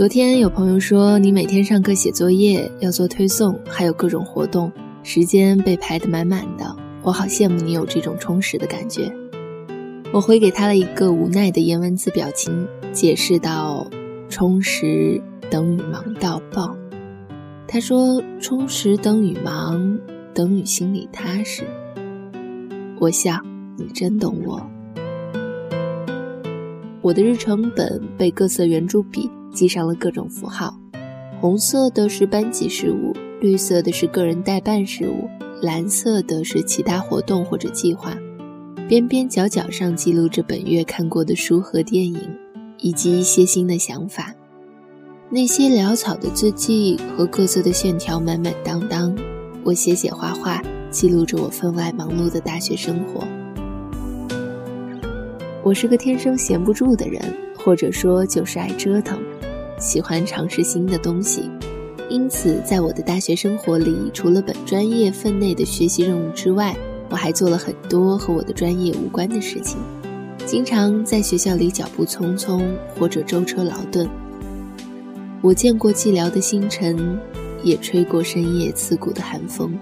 昨天有朋友说你每天上课写作业要做推送，还有各种活动，时间被排得满满的。我好羡慕你有这种充实的感觉。我回给他了一个无奈的颜文字表情，解释道：“充实等于忙到爆。”他说：“充实等于忙，等于心里踏实。”我笑，你真懂我。我的日程本被各色圆珠笔。记上了各种符号，红色的是班级事务，绿色的是个人代办事务，蓝色的是其他活动或者计划。边边角角上记录着本月看过的书和电影，以及一些新的想法。那些潦草的字迹和各色的线条满满当当，我写写画画，记录着我分外忙碌的大学生活。我是个天生闲不住的人，或者说就是爱折腾。喜欢尝试新的东西，因此在我的大学生活里，除了本专业分内的学习任务之外，我还做了很多和我的专业无关的事情。经常在学校里脚步匆匆，或者舟车劳顿。我见过寂寥的星辰，也吹过深夜刺骨的寒风。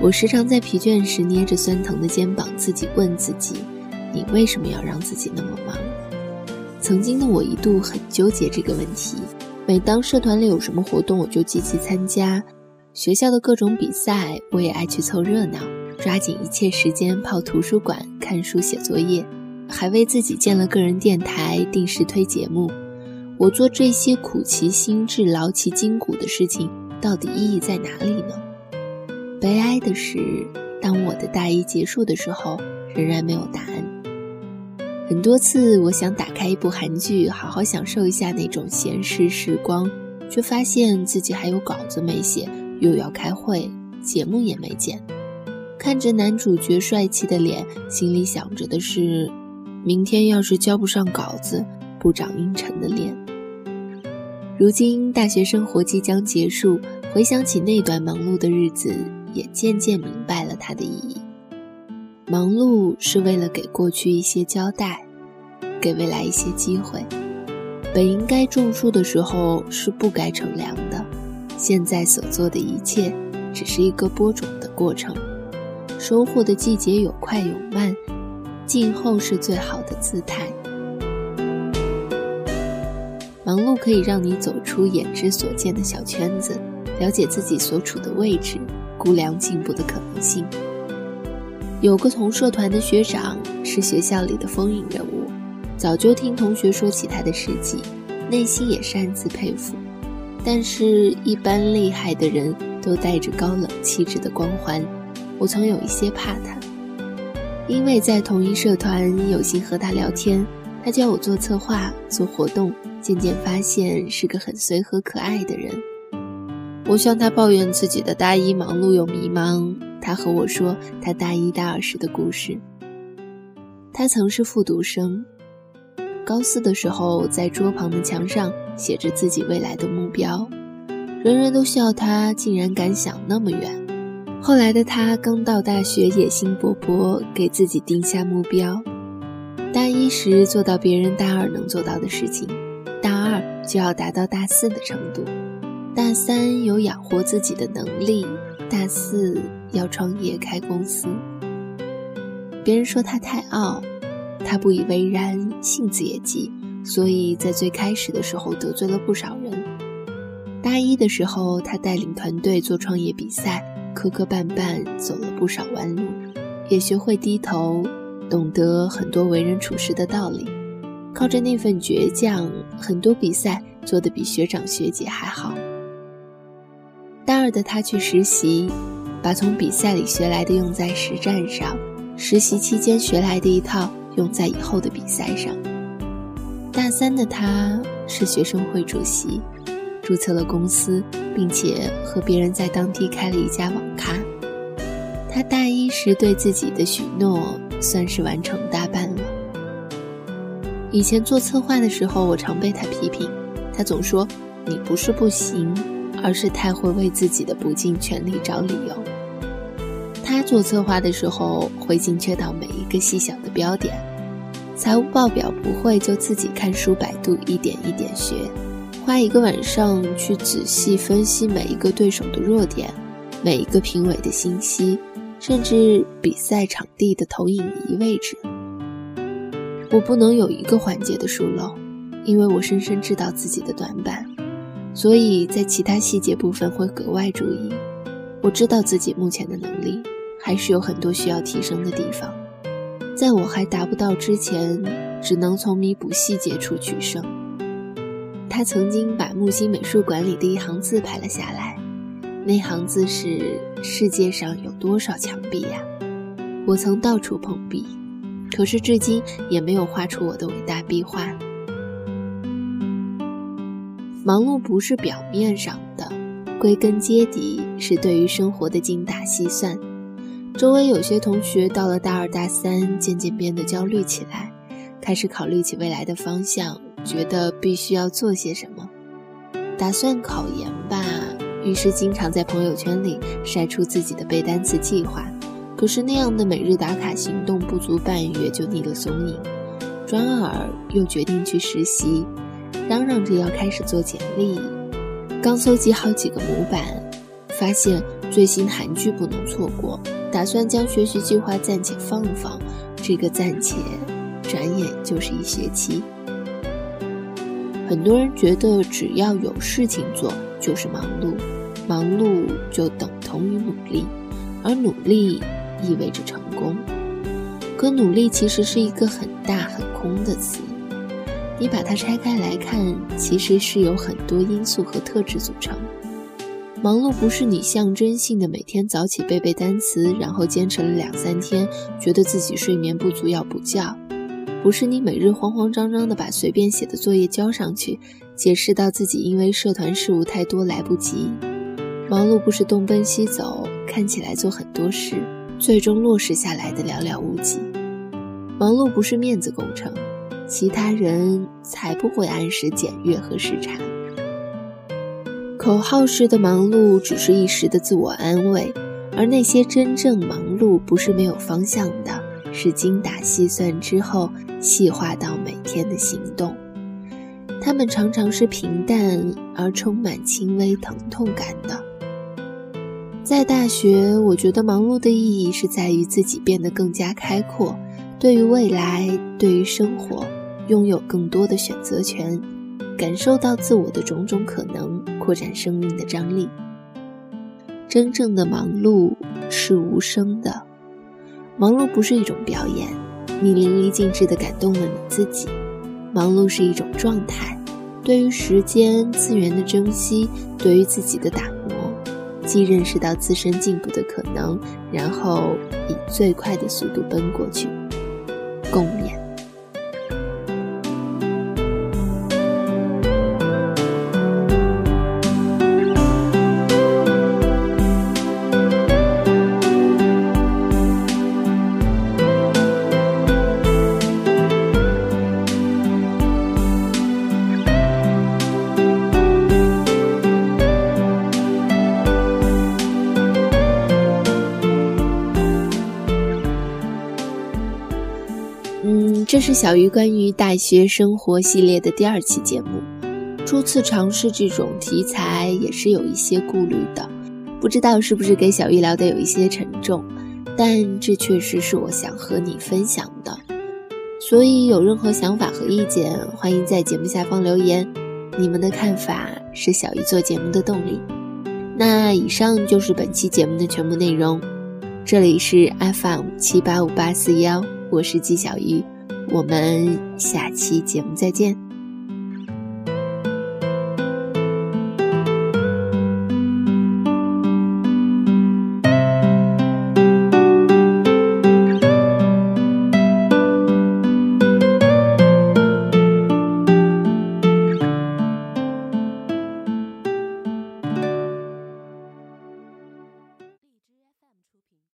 我时常在疲倦时捏着酸疼的肩膀，自己问自己：你为什么要让自己那么忙？曾经的我一度很纠结这个问题。每当社团里有什么活动，我就积极参加；学校的各种比赛，我也爱去凑热闹，抓紧一切时间泡图书馆看书写作业，还为自己建了个人电台，定时推节目。我做这些苦其心志、劳其筋骨的事情，到底意义在哪里呢？悲哀的是，当我的大一结束的时候，仍然没有答案。很多次，我想打开一部韩剧，好好享受一下那种闲适时光，却发现自己还有稿子没写，又要开会，节目也没剪。看着男主角帅气的脸，心里想着的是：明天要是交不上稿子，部长阴沉的脸。如今大学生活即将结束，回想起那段忙碌的日子，也渐渐明白了它的意义。忙碌是为了给过去一些交代，给未来一些机会。本应该种树的时候是不该乘凉的，现在所做的一切只是一个播种的过程。收获的季节有快有慢，静候是最好的姿态。忙碌可以让你走出眼之所见的小圈子，了解自己所处的位置，估量进步的可能性。有个同社团的学长是学校里的风云人物，早就听同学说起他的事迹，内心也擅自佩服。但是，一般厉害的人都带着高冷气质的光环，我曾有一些怕他。因为在同一社团有幸和他聊天，他教我做策划、做活动，渐渐发现是个很随和可爱的人。我向他抱怨自己的大一忙碌又迷茫。他和我说他大一大二时的故事。他曾是复读生，高四的时候在桌旁的墙上写着自己未来的目标，人人都笑他竟然敢想那么远。后来的他刚到大学，野心勃勃，给自己定下目标：大一时做到别人大二能做到的事情，大二就要达到大四的程度，大三有养活自己的能力，大四。要创业开公司，别人说他太傲，他不以为然，性子也急，所以在最开始的时候得罪了不少人。大一的时候，他带领团队做创业比赛，磕磕绊绊走了不少弯路，也学会低头，懂得很多为人处事的道理。靠着那份倔强，很多比赛做得比学长学姐还好。大二的他去实习。把从比赛里学来的用在实战上，实习期间学来的一套用在以后的比赛上。大三的他是学生会主席，注册了公司，并且和别人在当地开了一家网咖。他大一时对自己的许诺算是完成大半了。以前做策划的时候，我常被他批评，他总说：“你不是不行，而是太会为自己的不尽全力找理由。”他做策划的时候会精确到每一个细小的标点，财务报表不会就自己看书百度一点一点学，花一个晚上去仔细分析每一个对手的弱点，每一个评委的信息，甚至比赛场地的投影仪位置。我不能有一个环节的疏漏，因为我深深知道自己的短板，所以在其他细节部分会格外注意。我知道自己目前的能力还是有很多需要提升的地方。在我还达不到之前，只能从弥补细节处取胜。他曾经把木星美术馆里的一行字拍了下来，那行字是“世界上有多少墙壁呀？”我曾到处碰壁，可是至今也没有画出我的伟大壁画。忙碌不是表面上的，归根结底是对于生活的精打细算。周围有些同学到了大二大三，渐渐变得焦虑起来，开始考虑起未来的方向，觉得必须要做些什么，打算考研吧。于是经常在朋友圈里晒出自己的背单词计划。可是那样的每日打卡行动不足半月就腻了踪影，转而又决定去实习，嚷嚷着要开始做简历。刚搜集好几个模板，发现最新韩剧不能错过。打算将学习计划暂且放放，这个暂且，转眼就是一学期。很多人觉得只要有事情做就是忙碌，忙碌就等同于努力，而努力意味着成功。可努力其实是一个很大很空的词，你把它拆开来看，其实是由很多因素和特质组成。忙碌不是你象征性的每天早起背背单词，然后坚持了两三天，觉得自己睡眠不足要补觉；不是你每日慌慌张张的把随便写的作业交上去，解释到自己因为社团事务太多来不及。忙碌不是东奔西走，看起来做很多事，最终落实下来的寥寥无几。忙碌不是面子工程，其他人才不会按时检阅和视察。口号式的忙碌只是一时的自我安慰，而那些真正忙碌不是没有方向的，是精打细算之后细化到每天的行动。他们常常是平淡而充满轻微疼痛感的。在大学，我觉得忙碌的意义是在于自己变得更加开阔，对于未来，对于生活，拥有更多的选择权。感受到自我的种种可能，扩展生命的张力。真正的忙碌是无声的，忙碌不是一种表演，你淋漓尽致地感动了你自己。忙碌是一种状态，对于时间资源的珍惜，对于自己的打磨，既认识到自身进步的可能，然后以最快的速度奔过去，共勉。是小鱼关于大学生活系列的第二期节目，初次尝试这种题材也是有一些顾虑的，不知道是不是给小鱼聊的有一些沉重，但这确实是我想和你分享的，所以有任何想法和意见，欢迎在节目下方留言，你们的看法是小鱼做节目的动力。那以上就是本期节目的全部内容，这里是 FM 七八五八四幺，我是季小鱼。我们下期节目再见。